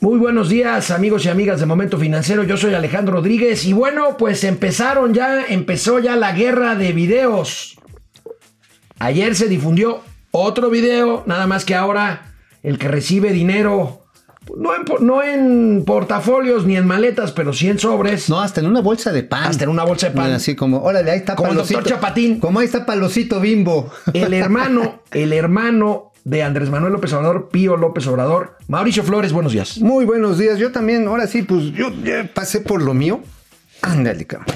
Muy buenos días amigos y amigas de Momento Financiero, yo soy Alejandro Rodríguez y bueno, pues empezaron ya, empezó ya la guerra de videos. Ayer se difundió otro video, nada más que ahora el que recibe dinero, no en, no en portafolios ni en maletas, pero sí en sobres. No, hasta en una bolsa de pan. Hasta en una bolsa de pan. Así como, órale, ahí está Como el doctor Chapatín. Como ahí está Palocito Bimbo. El hermano, el hermano de Andrés Manuel López Obrador, Pío López Obrador. Mauricio Flores, buenos días. Muy buenos días. Yo también, ahora sí, pues yo ya pasé por lo mío. Ándale, cabrón.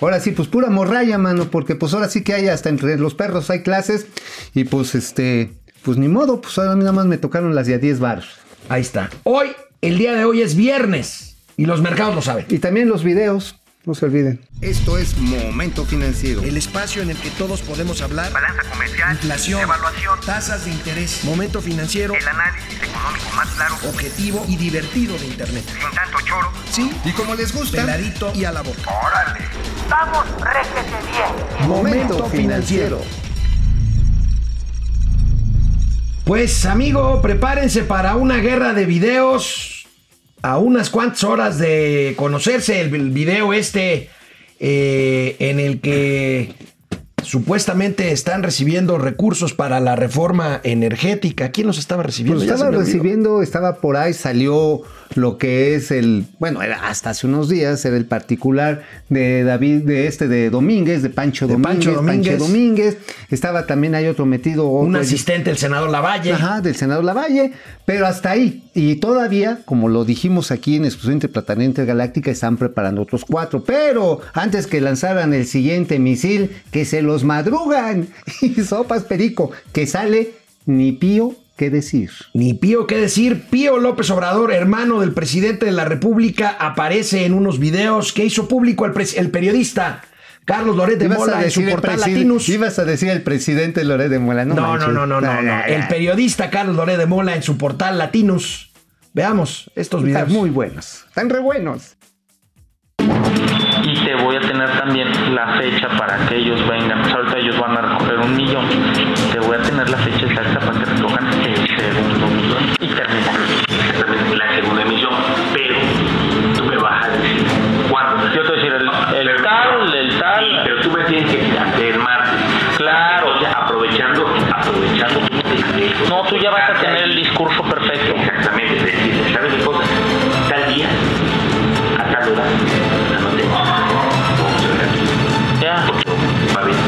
Ahora sí, pues pura morralla, mano, porque pues ahora sí que hay hasta entre los perros hay clases y pues este, pues ni modo, pues ahora nada más me tocaron las de a 10 baros. Ahí está. Hoy, el día de hoy es viernes y los mercados lo saben. Y también los videos, no se olviden. Esto es Momento Financiero. El espacio en el que todos podemos hablar. balanza comercial, Inflación, evaluación, tasas de interés, momento financiero, el análisis económico más claro, objetivo y divertido de Internet. sin tanto choro. Sí, Y como les gusta, peladito y a la boca. ¡Órale! ¡Vamos, réjete bien! Momento Financiero. Pues amigo, prepárense para una guerra de videos. A unas cuantas horas de conocerse el, video este eh, en el que supuestamente están recibiendo recursos para la reforma energética. ¿Quién los estaba recibiendo? Pues Ya se estaba me olvidó. recibiendo, estaba por ahí, salió lo que es el, bueno, era hasta hace unos días, era el particular de David, de este, de Domínguez, de Pancho De Domínguez. Pancho Domínguez. Domínguez. Estaba también, hay otro metido. Un asistente del senador Lavalle. Ajá, del senador Lavalle, pero hasta ahí. Y todavía, como lo dijimos aquí en Exclusión Interplanetaria Intergaláctica, están preparando otros cuatro. Pero antes que lanzaran el siguiente misil, que se los madrugan. Y sopas perico, que sale ni pío que decir. Ni Pío qué decir. Pío López Obrador, hermano del presidente de la República, aparece en unos videos que hizo público el, el periodista Carlos Loret de Mola en su portal Latinus. Ibas a decir el presidente Loret de Mola, no No, no, manches. no, no, no, no. El periodista Carlos Loret de Mola en su portal Latinus. Veamos estos Están videos. muy buenos. Están re buenos. y te voy a tener también la fecha para que ellos vengan. Pues ahorita ellos van a recoger un millón. Te voy a tener la fecha exacta para que recojan terminar. exactamente la segunda emisión, pero tú me vas a decir cuándo. Yo te voy a decir el, el tal, el tal. Sí, pero tú me tienes que decir antes del martes. Claro. Entonces, aprovechando, aprovechando No, tú ya vas a tener el discurso perfecto. Exactamente, decir, ¿sabes qué cosa? Tal día, a tal hora, no te vamos a ver aquí. Ya. Va bien.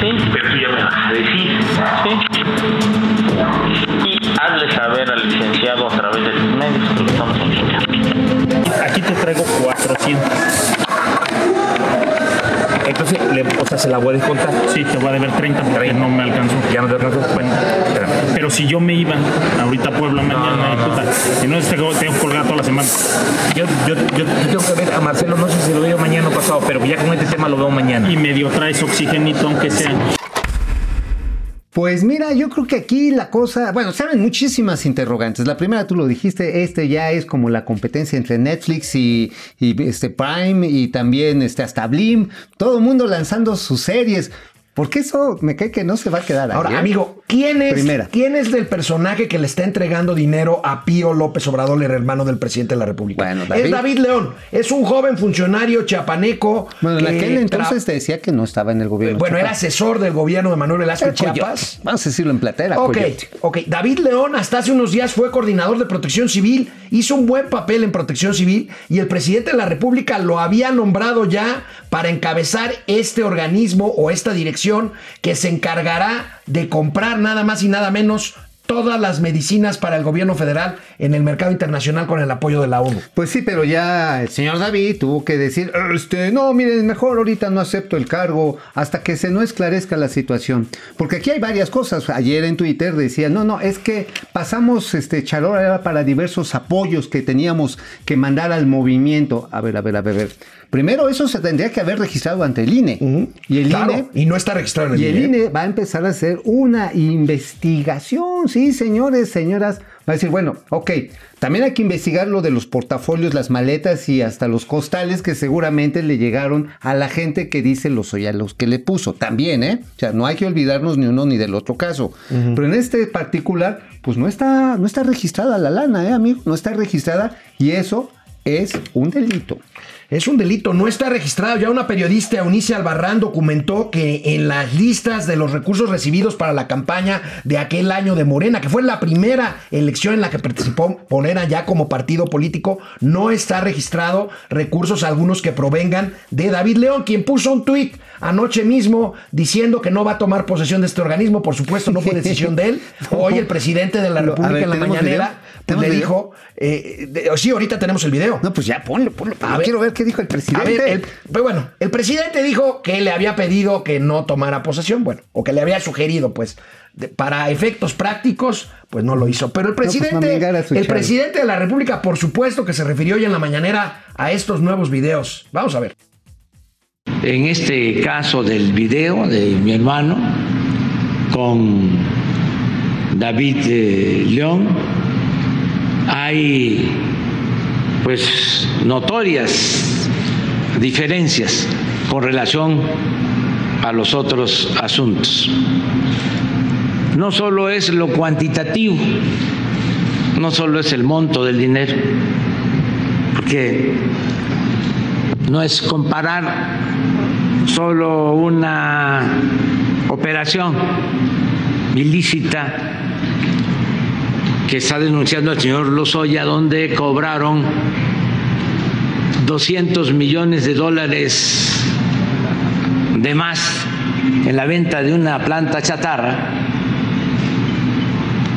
Sí, Pero tú ya me vas a decir. sí. Hazle saber al licenciado a través de tus medios que lo estamos invitando. Aquí te traigo 400. Entonces, le, o sea, se la voy a descontar. Sí, te voy a deber 30 porque no me alcanzó. Ya no te alcanzó. Bueno, pero si yo me iba ahorita a Puebla mañana, y puta, si no tengo, tengo colgado toda la semana. Yo, yo, yo, yo tengo que ver a Marcelo, no sé si lo veo mañana o pasado, pero ya con este tema lo veo mañana. Y medio traes oxigenito, aunque sea. Pues mira, yo creo que aquí la cosa, bueno, saben muchísimas interrogantes. La primera tú lo dijiste, este ya es como la competencia entre Netflix y, y, este Prime y también este hasta Blim, todo el mundo lanzando sus series. Porque eso me cae que no se va a quedar ahí. Ahora, ¿eh? amigo, ¿quién es, Primera. ¿quién es del personaje que le está entregando dinero a Pío López Obrador, el hermano del presidente de la República? Bueno, David. Es David León. Es un joven funcionario chapaneco. Bueno, en que aquel entonces te decía que no estaba en el gobierno. Bueno, era asesor del gobierno de Manuel Velasco Chiapas. Vamos a decirlo en platera. Ok, coyote. ok. David León hasta hace unos días fue coordinador de protección civil, hizo un buen papel en protección civil y el presidente de la República lo había nombrado ya para encabezar este organismo o esta dirección que se encargará de comprar nada más y nada menos todas las medicinas para el gobierno federal en el mercado internacional con el apoyo de la ONU. Pues sí, pero ya el señor David tuvo que decir, este, no, miren, mejor ahorita no acepto el cargo hasta que se no esclarezca la situación. Porque aquí hay varias cosas. Ayer en Twitter decía, no, no, es que pasamos este charola para diversos apoyos que teníamos que mandar al movimiento. A ver, a ver, a ver, a ver. Primero, eso se tendría que haber registrado ante el INE. Y el Claro, INE y no está registrado en el, y el INE. INE va a empezar a hacer una investigación, sí, señores, señoras, Va a decir, bueno, ok, también hay que investigar lo de los portafolios, las maletas y hasta los costales que seguramente le llegaron a la gente que dice los a los que le puso. También, ¿eh? O sea, no hay que olvidarnos ni uno ni del otro caso. Pero en este particular, pues no está, no está registrada la lana, ¿eh, amigo? No está registrada y eso es un delito. Es un delito, no está registrado. Ya una periodista, Eunice Albarrán, documentó que en las listas de los recursos recibidos para la campaña de aquel año de Morena, que fue la primera elección en la que participó Morena ya como partido político, no está registrado recursos algunos que provengan de David León, quien puso un tuit anoche mismo diciendo que no va a tomar posesión de este organismo. Por supuesto, no fue decisión de él. Hoy el presidente de la República ver, en la ¿tenemos mañanera video? ¿Tenemos le dijo, eh, de- sí, ahorita tenemos el video. No, pues ya ponlo, ponlo. A Yo ver. quiero ver qué dijo el A presidente. ver, el, pues bueno, el presidente dijo que le había pedido que no tomara posesión, bueno, o que le había sugerido, pues, de- para efectos prácticos, pues no lo hizo. Pero el pues, presidente, a el presidente de la República, por supuesto que se refirió hoy en la mañanera a estos nuevos videos. Vamos a ver. En este caso del video de mi hermano con David eh, León, hay pues notorias diferencias con relación a los otros asuntos. No solo es lo cuantitativo, no solo es el monto del dinero, porque no es comparar solo una operación ilícita que está denunciando el señor Lozoya, donde cobraron 200 millones de dólares de más en la venta de una planta chatarra,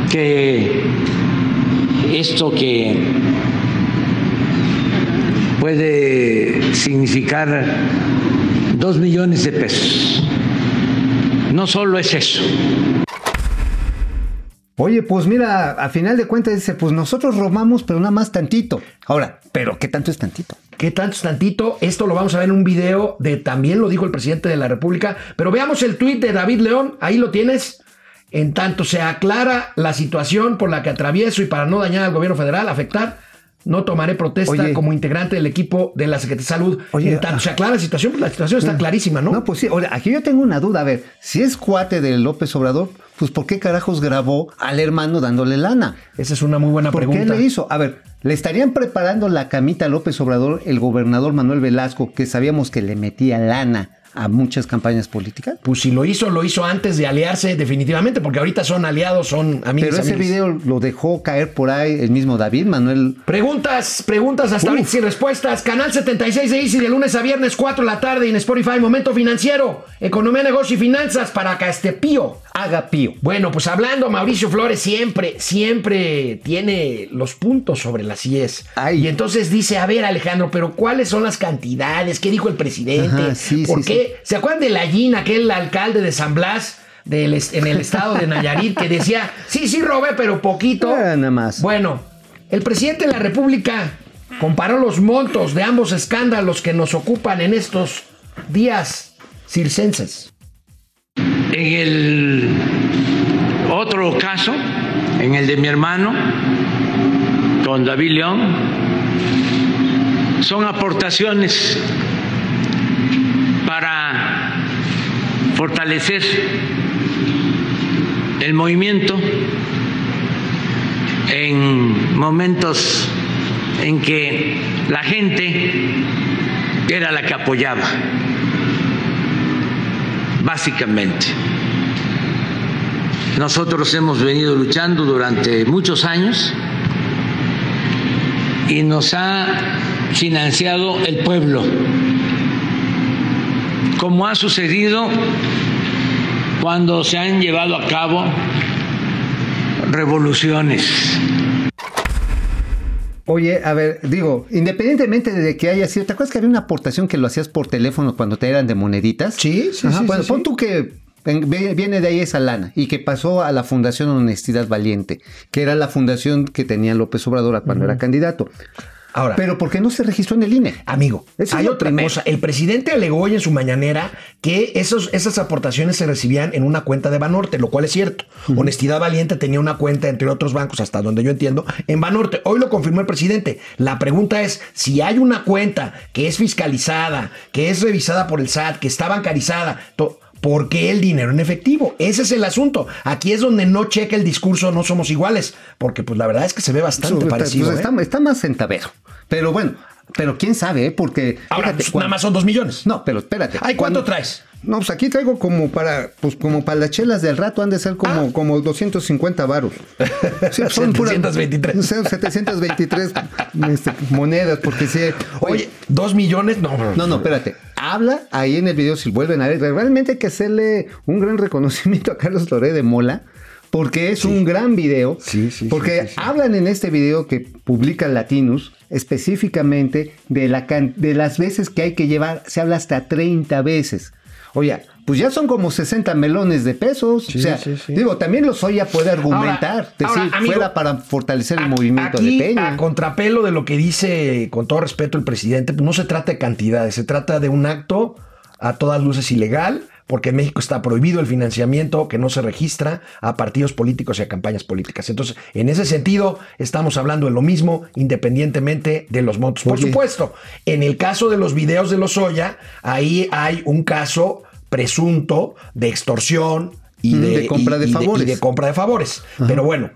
que esto que puede significar dos millones de pesos. No solo es eso. Oye, pues mira, a final de cuentas dice, pues nosotros robamos, pero nada más tantito. Ahora, ¿pero qué tanto es tantito? ¿Qué tanto es tantito? Esto lo vamos a ver en un video de también lo dijo el presidente de la República. Pero veamos el tuit de David León. Ahí lo tienes. En tanto se aclara la situación por la que atravieso y para no dañar al gobierno federal, afectar, no tomaré protesta Oye. como integrante del equipo de la Secretaría de Salud. Oye, en tanto ah. se aclara la situación, pues la situación está clarísima, ¿no? No, pues sí, ahora, aquí yo tengo una duda. A ver, si es cuate de López Obrador, pues ¿por qué carajos grabó al hermano dándole lana? Esa es una muy buena ¿Por pregunta. qué le hizo? A ver, ¿le estarían preparando la camita a López Obrador el gobernador Manuel Velasco, que sabíamos que le metía lana a muchas campañas políticas? Pues si lo hizo, lo hizo antes de aliarse definitivamente, porque ahorita son aliados, son amigos. Pero ese video lo dejó caer por ahí el mismo David Manuel. Preguntas, preguntas hasta Uf. ahorita sin respuestas. Canal 76 de Easy de lunes a viernes, 4 de la tarde en Spotify. Momento financiero, economía, negocio y finanzas para Castepío. Haga pío. Bueno, pues hablando, Mauricio Flores siempre, siempre tiene los puntos sobre las IES. Ay. Y entonces dice, a ver Alejandro, pero ¿cuáles son las cantidades? ¿Qué dijo el presidente? Ajá, sí, ¿Por sí, qué? ¿Se acuerdan de Lallín, aquel alcalde de San Blas? del en el estado de Nayarit que decía, sí, sí robé, pero poquito. Ah, nada más. Bueno, el presidente de la República comparó los montos de ambos escándalos que nos ocupan en estos días circenses. En el otro caso, en el de mi hermano, con David León, son aportaciones para fortalecer el movimiento en momentos en que la gente era la que apoyaba, básicamente. Nosotros hemos venido luchando durante muchos años y nos ha financiado el pueblo, como ha sucedido cuando se han llevado a cabo revoluciones. Oye, a ver, digo, independientemente de que haya sido, ¿te acuerdas que había una aportación que lo hacías por teléfono cuando te eran de moneditas? Sí, sí, sí, Bueno, sí, pon sí. tú que viene de ahí esa lana y que pasó a la Fundación Honestidad Valiente, que era la fundación que tenía López Obrador cuando era candidato. Ahora. pero porque no se registró en el INE. Amigo, hay otra primero. cosa. El presidente alegó hoy en su mañanera que esos, esas aportaciones se recibían en una cuenta de Banorte, lo cual es cierto. Honestidad Valiente tenía una cuenta, entre otros bancos, hasta donde yo entiendo, en Banorte. Hoy lo confirmó el presidente. La pregunta es, si hay una cuenta que es fiscalizada, que es revisada por el SAT, que está bancarizada, ¿Por qué el dinero en efectivo? Ese es el asunto. Aquí es donde no checa el discurso, no somos iguales. Porque, pues, la verdad es que se ve bastante parecido. pues, ¿eh? está, está más centavero. Pero bueno, pero quién sabe, ¿eh? porque. Ahora, fíjate, pues, cuando- nada más son dos millones. No, pero espérate. Ay, ¿cuánto Cuando- traes? No, pues aquí traigo como para, pues como para las chelas del rato han de ser como, Ah. como 250 varos. Sí, son puras- 723. no sé, 723 este, monedas, porque sí. Oye, dos millones, no. No, no, espérate. Habla ahí en el video, si vuelven a ver, realmente hay que hacerle un gran reconocimiento a Carlos Loré de Mola, porque es un gran video. Sí, sí, Porque sí, sí, sí. hablan en este video que publica Latinus específicamente de, la can- de las veces que hay que llevar, se habla hasta 30 veces. Oye, pues ya son como 60 melones de pesos. Sí, o sea, sí, sí. digo, también los Oya puede argumentar. Ahora- decir, ahora, amigo, fuera para fortalecer el movimiento Aquí, de Peña. a contrapelo de lo que dice, con todo respeto, el presidente, pues no se trata de cantidades, se trata de un acto a todas luces ilegal, porque en México está prohibido el financiamiento que no se registra a partidos políticos y a campañas políticas. Entonces, en ese sentido, estamos hablando de lo mismo, independientemente de los montos. Por Oye. supuesto, en el caso de los videos de los Oya, ahí hay un caso presunto de extorsión y Mm, de, de compra de y favores. y de compra de favores. Pero bueno,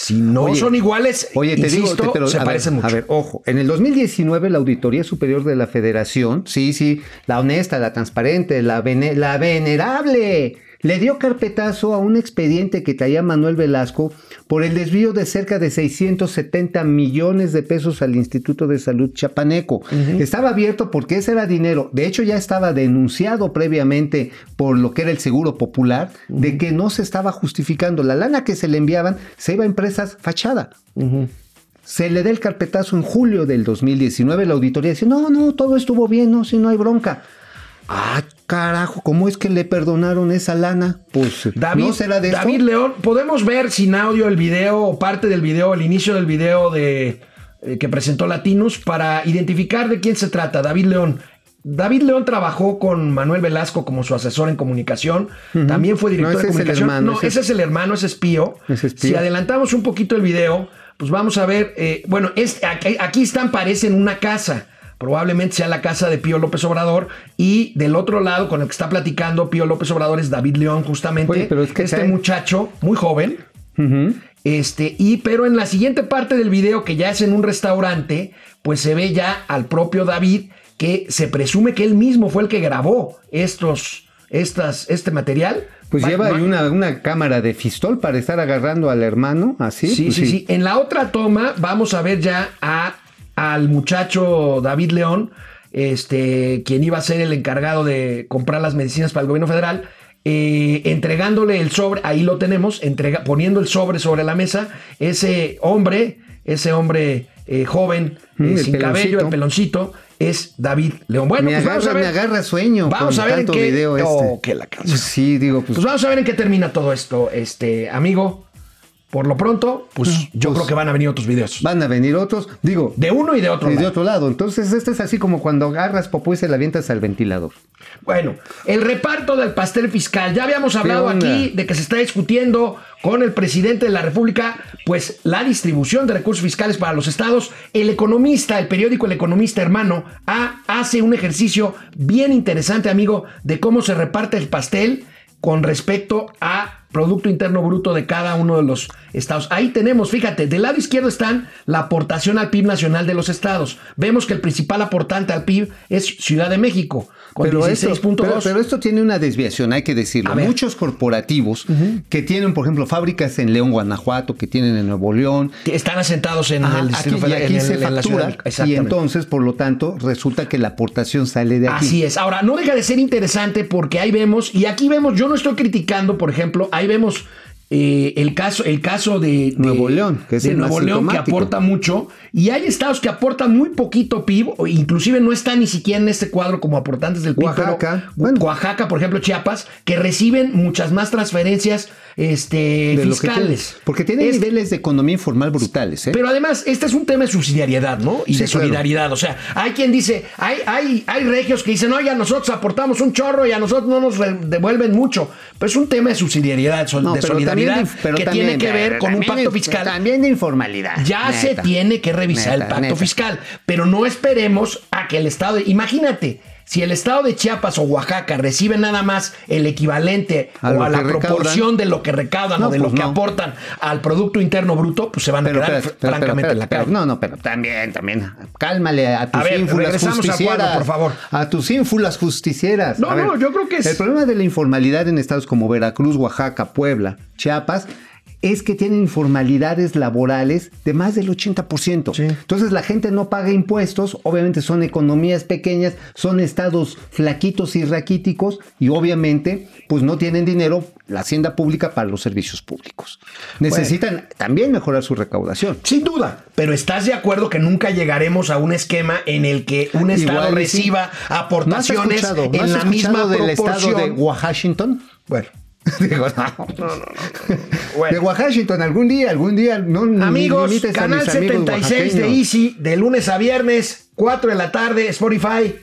si no Oye, son iguales, Oye, te insisto, digo, te- pero, se a parecen ver, mucho. A ver, ojo, en el 2019 la Auditoría Superior de la Federación, sí, sí, la honesta, la transparente, la, vene- la venerable, le dio carpetazo a un expediente que traía Manuel Velasco por el desvío de cerca de 670 millones de pesos al Instituto de Salud Chapaneco. Estaba abierto porque ese era dinero, de hecho ya estaba denunciado previamente por lo que era el Seguro Popular, de que no se estaba justificando. La lana que se le enviaban se iba a empresas fachada. Se le da el carpetazo en julio del 2019. La auditoría dice: No, no, todo estuvo bien, no, si no hay bronca. Ah, carajo, ¿cómo es que le perdonaron esa lana? Pues David, no será de esto? David León, podemos ver sin audio el video o parte del video, el inicio del video de eh, que presentó Latinus para identificar de quién se trata. David León. David León trabajó con Manuel Velasco como su asesor en comunicación. También fue director No, ese de es el comunicación. hermano, no, ese ese es- es el hermano, ese es Pío. Ese es Pío. Si adelantamos un poquito el video, pues vamos a ver. eh, bueno, es, aquí, aquí están, parecen una casa. Probablemente sea la casa de Pío López Obrador. Y del otro lado, con el que está platicando Pío López Obrador, es David León, justamente. Oye, pero es que este cae- muchacho, muy joven. Este, y pero en la siguiente parte del video, que ya es en un restaurante, pues se ve ya al propio David, que se presume que él mismo fue el que grabó estos, estas, este material. Pues Va- lleva va- ahí una, una cámara de fistol para estar agarrando al hermano, así. Sí, pues sí, sí, En la otra toma vamos a ver ya a, al muchacho David León, este, quien iba a ser el encargado de comprar las medicinas para el gobierno federal, eh, entregándole el sobre, ahí lo tenemos, entrega, poniendo el sobre sobre la mesa, ese hombre, ese hombre eh, joven, Mm, eh, el sin cabello, peloncito. el peloncito, es David León. Bueno, me, pues vamos a agarra, ver. me agarra sueño. Vamos con a ver en qué. video este. Oh, que la canción. Sí, digo, pues, Pues vamos a ver en qué termina todo esto, este amigo. Por lo pronto, pues yo pues- creo que van a venir otros videos. van a venir otros. Digo, De uno y de otro. y de otro lado. Entonces, este es así como cuando agarras popó y se la avientas al ventilador. Bueno, el reparto del pastel fiscal. Ya habíamos hablado aquí de que se está discutiendo con el presidente de la República, pues la distribución de recursos fiscales para los estados. El economista, el periódico El Economista Hermano, ha- hace un ejercicio bien interesante, amigo, de cómo se reparte el pastel con respecto a Producto Interno Bruto de cada uno de los estados. Ahí tenemos, fíjate, del lado izquierdo están la aportación al PIB nacional de los estados. Vemos que el principal aportante al PIB es Ciudad de México, con Pero esto, 16.2. pero, pero esto tiene una desviación, hay que decirlo. A. Muchos corporativos que tienen, por ejemplo, fábricas en León, Guanajuato, que tienen en Nuevo León. que están asentados en Ajá, el aquí, Distrito y aquí en, el- se en la factura y entonces, por lo tanto, resulta que la aportación sale de aquí. Así es. Ahora, no deja de ser interesante porque ahí vemos, y aquí vemos, yo no estoy criticando, por ejemplo, ahí vemos eh, el caso, el caso de, de- Nuevo León, que es de Nuevo León, que aporta mucho, y hay estados que aportan muy poquito PIB, inclusive no están ni siquiera en este cuadro como aportantes del PIB. pero Oaxaca, bueno. Oaxaca, por ejemplo, Chiapas, que reciben muchas más transferencias este, De fiscales. Porque tiene Es- niveles de economía informal brutales, ¿eh? Pero además, este es un tema de subsidiariedad, ¿no? Y Sí, de claro. solidaridad. O sea, hay quien dice, hay, hay, hay regios que dicen, oye, a nosotros aportamos un chorro y a nosotros no nos devuelven mucho. Pero es un tema de subsidiariedad, sol- No, de pero solidaridad, también de- pero que también- tiene que ver pero con un pacto fiscal. También de informalidad. Ya se tiene que revisar el pacto neta. fiscal, pero no esperemos a que el Estado, imagínate, si el Estado de Chiapas o Oaxaca recibe nada más el equivalente A o a la que recaudan. proporción de lo que recaudan No, o de pues lo que no. aportan al Producto Interno Bruto, pues se van a quedar pero, francamente en la calle. no, no, pero también, también. Cálmale a tus A ver, ínfulas regresamos a justicieras. Cuadro, por favor. A tus ínfulas justicieras. No, A ver, no, yo creo que es- El problema de la informalidad en estados como Veracruz, Oaxaca, Puebla, Chiapas. Es que tienen informalidades laborales de más del 80%. Sí. Entonces la gente no paga impuestos, obviamente son economías pequeñas, son estados flaquitos y raquíticos y obviamente pues no tienen dinero la hacienda pública para los servicios públicos. Necesitan también mejorar su recaudación. Sin duda, pero ¿estás de acuerdo que nunca llegaremos a un esquema en el que un Estado Igual y sí. reciba ¿No has aportaciones escuchado, no en has la misma del proporción? estado de Washington? Bueno, Digo, no. Bueno. De Washington, algún día, algún día, no Amigos, canal mis amigos 76 de. Easy, de lunes a viernes, 4 de la tarde, Spotify.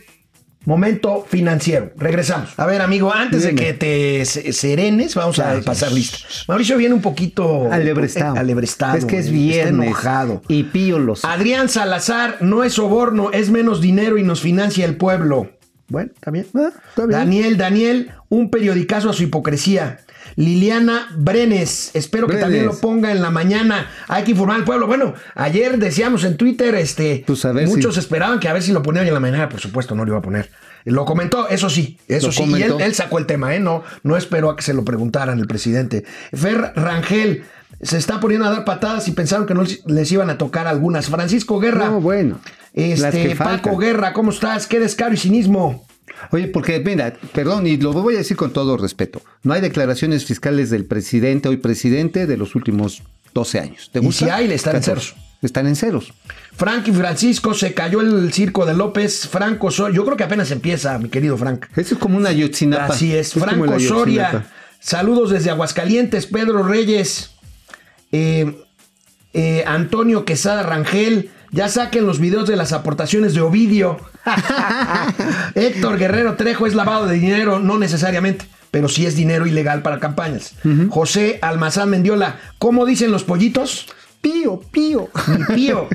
Momento financiero. Regresamos. A ver, amigo, antes de que te se- serenes, vamos a pasar lista. Mauricio viene un poquito Alebrestado. eh, alebrestado. Es que es está viernes. enojado. Y Pío lo sabe. Adrián Salazar, no es soborno, es menos dinero y nos financia el pueblo. Bueno, bien. Ah, está bien. Daniel, Daniel, un periodicazo a su hipocresía. Liliana Brenes, espero que también lo ponga en la mañana. Hay que informar al pueblo. Bueno, ayer decíamos en Twitter, este, Pues muchos si- esperaban que a ver si lo ponía hoy en la mañana. Por supuesto, no lo iba a poner. Lo comentó, eso sí, eso Lo sí. Y él, sacó el tema, ¿eh? No, no esperó a que se lo preguntaran el presidente. Fer Rangel se está poniendo a dar patadas y pensaron que no les- les iban a tocar algunas. Francisco Guerra. No, bueno. Este, Paco. Guerra, ¿cómo estás? Qué descaro y cinismo. Oye, porque, mira, perdón, y lo voy a decir con todo respeto. No hay declaraciones fiscales del presidente, hoy presidente, de los últimos 12 años. ¿Te Y gusta? si hay, están en 14. ceros. Están en ceros. Frank y Francisco, se cayó el circo de López. Franco Soria, yo creo que apenas empieza, mi querido Frank. Eso es como una Yotzinapa. Así es, Franco Soria. Saludos desde Aguascalientes, Pedro Reyes, eh, eh, Antonio Quesada Rangel. Ya saquen los videos de las aportaciones de Ovidio. Héctor Guerrero Trejo es lavado de dinero, no necesariamente, pero sí es dinero ilegal para campañas. José Almazán Mendiola, ¿cómo dicen los pollitos? Pío, pío. Mi pío.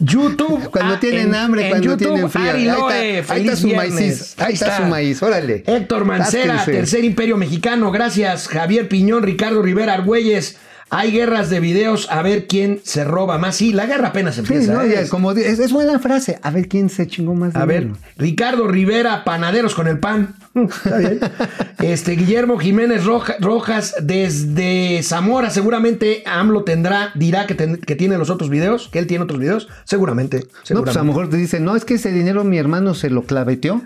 YouTube. Cuando ah, tienen en- hambre, en cuando YouTube, tienen frío. Ahí está- Loe, ahí está feliz su viernes. maíz. Ahí está su maíz, órale. Héctor Mancera. Tercer Imperio Mexicano, gracias. Javier Piñón, Ricardo Rivera Argüelles. Hay guerras de videos, a ver quién se roba más. Sí, la guerra apenas Sí, empieza. no, ¿eh? ya, como es, es buena frase. A ver quién se chingó más. A ver. Ricardo Rivera, panaderos con el pan. Está bien. Este, Guillermo Jiménez Roja- Rojas, desde Zamora, seguramente AMLO tendrá, dirá que, ten- que tiene los otros videos, que él tiene otros videos. Seguramente. No, pues a lo mejor te dicen, no, es que ese dinero mi hermano se lo claveteó.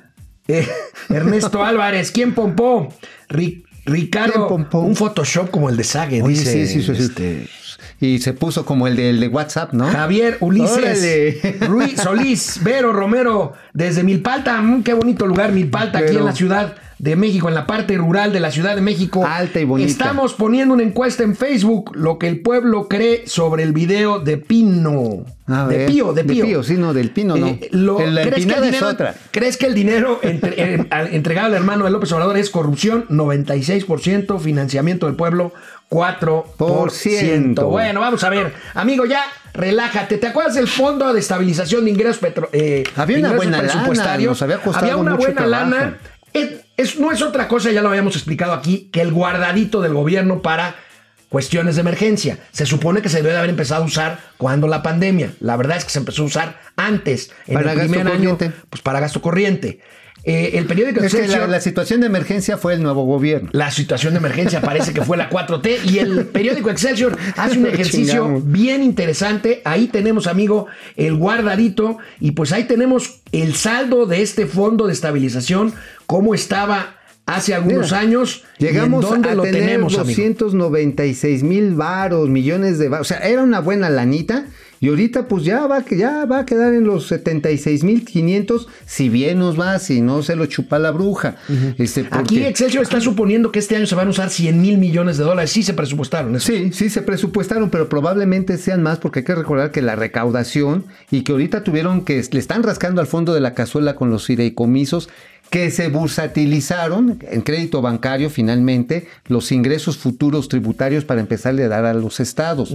Eh, Ernesto Álvarez, ¿quién pompó? Ri- Ricardo, un Photoshop como el de Sage, Oye, dice. sí, sí, sí, este, Y se puso como el de, el de WhatsApp, ¿no? Javier Ulises, Órale. Ruiz Solís, Vero Romero, desde Milpalta, mm, qué bonito lugar Milpalta, aquí en la Ciudad de México, en la parte rural de la Ciudad de México. Alta y bonita. Estamos poniendo una encuesta en Facebook, lo que el pueblo cree sobre el video de Pino. A de ver, Pío, de Pío. sí, no, del Pino, no. Eh, lo- El- ¿crees, que el es dinero, otra. ¿Crees que el dinero entre- eh, entregado al hermano de López Obrador es corrupción? 96%, financiamiento del pueblo, 4%. Bueno, vamos a ver. Amigo, ya relájate. ¿Te acuerdas del Fondo de Estabilización de Ingresos petro- eh, Había una buena lana, nos había costado Había una mucho buena trabajo. lana. Es- es- no es otra cosa, ya lo habíamos explicado aquí, que el guardadito del gobierno para cuestiones de emergencia. Se supone que se debe de haber empezado a usar cuando la pandemia. La verdad es que se empezó a usar antes, en Para el primer año, pues para gasto corriente. Eh, el periódico Es que la, Excelsior- la situación de emergencia fue el nuevo gobierno. la situación de emergencia parece que fue la 4T y el periódico Excelsior hace un ejercicio Chingamos. bien interesante. Ahí tenemos, amigo, el guardadito y pues ahí tenemos el saldo de este fondo de estabilización, cómo estaba hace algunos Mira, años Llegamos dónde a lo tener tenemos, amigo. 296 mil varos, millones de varos. O sea, era una buena lanita Y ahorita pues ya va, ya va a quedar en los 76.500, si bien nos va, si no se lo chupa la bruja. este, porque- Aquí Excelsior está suponiendo que este año se van a usar 100 mil millones de dólares. Sí se presupuestaron. eso. Sí, sí se presupuestaron, pero probablemente sean más porque hay que recordar que la recaudación y que ahorita tuvieron que le están rascando al fondo de la cazuela con los fideicomisos que se bursatilizaron en crédito bancario finalmente los ingresos futuros tributarios para empezarle a dar a los estados.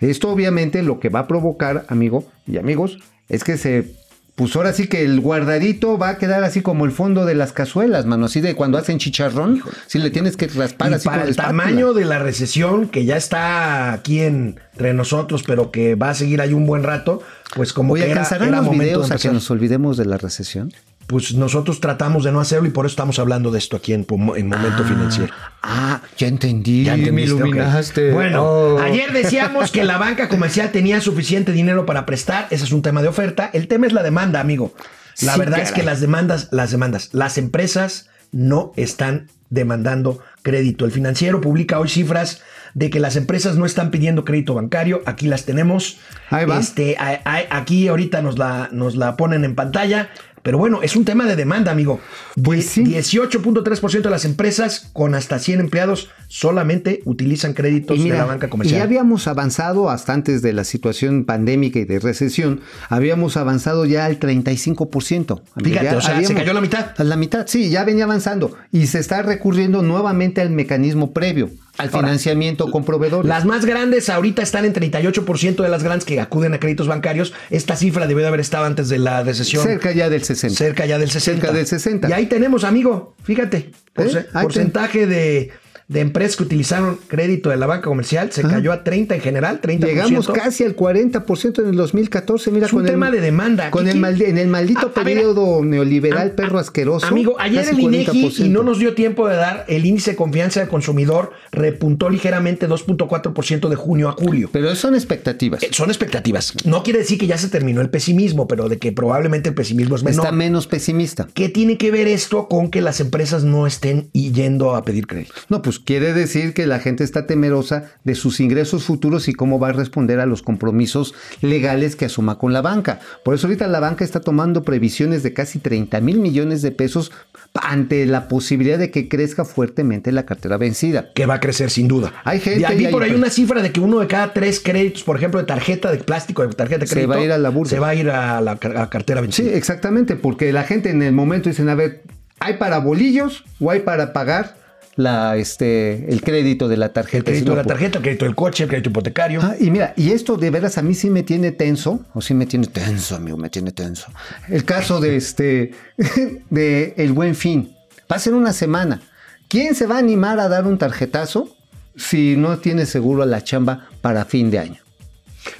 Esto obviamente lo que va a provocar, amigo y amigos, es que se pues ahora sí que el guardadito va a quedar así como el fondo de las cazuelas, mano, así de cuando hacen chicharrón, si le tienes que raspar Y así para con el espátula. tamaño de la recesión que ya está aquí en- entre nosotros, pero que va a seguir ahí un buen rato, pues como Oye, que era, ¿alcanzarán era los momento de videos a que nos olvidemos de la recesión? Pues nosotros tratamos de no hacerlo y por eso estamos hablando de esto aquí en, Momento Financiero. Ah, ya entendí. Ya me iluminaste. Bueno, Oh. ayer decíamos que la banca comercial tenía suficiente dinero para prestar. Ese es un tema de oferta. El tema es la demanda, amigo. La Sí, verdad es que las demandas, las demandas, las empresas no están demandando crédito. El financiero publica hoy cifras de que las empresas no están pidiendo crédito bancario. Aquí las tenemos. Ahí va. Este, a- a- aquí ahorita nos la, nos la ponen en pantalla. Pero bueno, es un tema de demanda, amigo. Pues sí. 18.3% de las empresas con hasta 100 empleados solamente utilizan créditos mira, de la banca comercial. ya habíamos avanzado hasta antes de la situación pandémica y de recesión, habíamos avanzado ya al 35%. Fíjate, Ya o sea, se habíamos- cayó la mitad. A la mitad, sí, ya venía avanzando. Y se está recurriendo nuevamente al mecanismo previo, al Ahora, financiamiento con proveedores. Las más grandes ahorita están en 38% de las grandes que acuden a créditos bancarios. Esta cifra debió de haber estado antes de la recesión. Cerca ya del 60. Cerca ya del 60. Cerca del 60. Y ahí tenemos, amigo, fíjate, ¿Eh? Porcentaje de, de empresas que utilizaron crédito de la banca comercial se cayó a 30 en general, 30%. Llegamos casi al 40% en el 2014. Mira, Es un con el- tema de demanda. Con ¿Qué- el maldi- en el maldito A- a ver, periodo neoliberal a- perro asqueroso. Amigo, ayer el INEGI, 40%. y no nos dio tiempo de dar, el índice de confianza del consumidor repuntó ligeramente 2.4% de junio a julio. Pero son expectativas. Eh, Son expectativas. No quiere decir que ya se terminó el pesimismo, pero de que probablemente el pesimismo es menor. Está menos pesimista. ¿Qué tiene que ver esto con que las empresas no estén yendo a pedir crédito? No, pues quiere decir que la gente está temerosa de sus ingresos futuros y cómo va a responder a los compromisos legales que asuma con la banca. Por eso ahorita la banca está tomando previsiones de casi 30 mil millones de pesos ante la posibilidad de que crezca fuertemente la cartera vencida. Que va a crecer sin duda. Hay gente Y ahí y hay por ahí una cifra de que uno de cada tres créditos, por ejemplo, de tarjeta de plástico, de tarjeta de Se crédito, va a ir a la bursa. Se va a ir a la, a cartera Sí, vencida. exactamente, porque la gente en el momento dicen, a ver, ¿hay para bolillos o hay para pagar la, este, el crédito de la tarjeta? el crédito de la tarjeta, el crédito del coche, el crédito hipotecario. Ah, y mira, y esto de veras a mí sí me tiene tenso, o sí me tiene tenso, amigo, me tiene tenso. El caso de este, de el buen fin. Va a ser una semana. ¿Quién se va a animar a dar un tarjetazo si no tiene seguro la chamba para fin de año?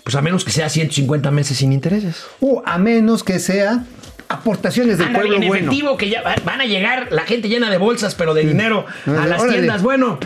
Pues a menos que sea 150 meses sin intereses. O a menos que sea aportaciones del pueblo en bueno. efectivo, que ya va- van a llegar la gente llena de bolsas, pero de dinero a las órale. tiendas. Bueno,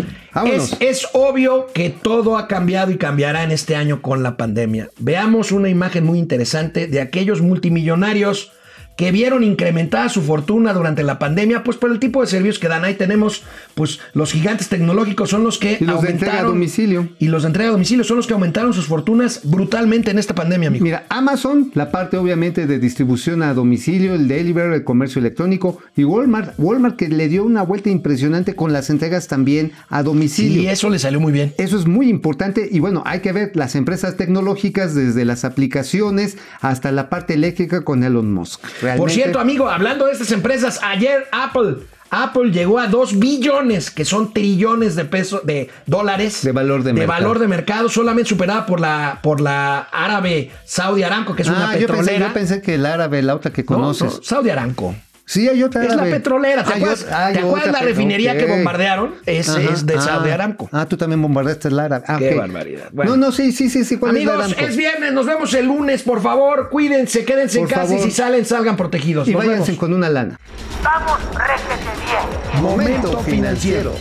es obvio que todo ha cambiado y cambiará en este año con la pandemia. Veamos una imagen muy interesante de aquellos multimillonarios que vieron incrementada su fortuna durante la pandemia, pues por el tipo de servicios que dan. Ahí tenemos, pues los gigantes tecnológicos son los que Y los de entrega a domicilio. Y los de entrega a domicilio son los que aumentaron sus fortunas brutalmente en esta pandemia, amigo. Mira, Amazon, la parte obviamente de distribución a domicilio, el delivery, el comercio electrónico, y Walmart, Walmart que le dio una vuelta impresionante con las entregas también a domicilio. Sí, eso le salió muy bien. Eso es muy importante y bueno, hay que ver las empresas tecnológicas desde las aplicaciones hasta la parte eléctrica con Elon Musk. Por cierto, amigo, hablando de estas empresas, ayer Apple, Apple llegó a 2 billones, que son trillones de pesos, de dólares. De valor de mercado. valor de mercado, solamente superada por la, por la árabe Saudi Aramco, que es una Ah, yo pensé, petrolera. yo pensé que el árabe, la otra que No, conoces. no, Saudi Aramco. Sí, hay otra Es la petrolera. ¿Te acuerdas, ¿te acuerdas la refinería que bombardearon? Ese Ajá. es de Saudi Ah, Aramco. Ah, tú también bombardeaste el árabe. Ah, Qué barbaridad. Bueno. No, no, sí, sí, sí, sí. ¿cuál es la Amigos, Aramco? es viernes, nos vemos el lunes, por favor, cuídense, quédense Por en casa y si salen, salgan protegidos. Y Nos váyanse vemos. con una lana. Vamos, réjete bien. Momento financiero.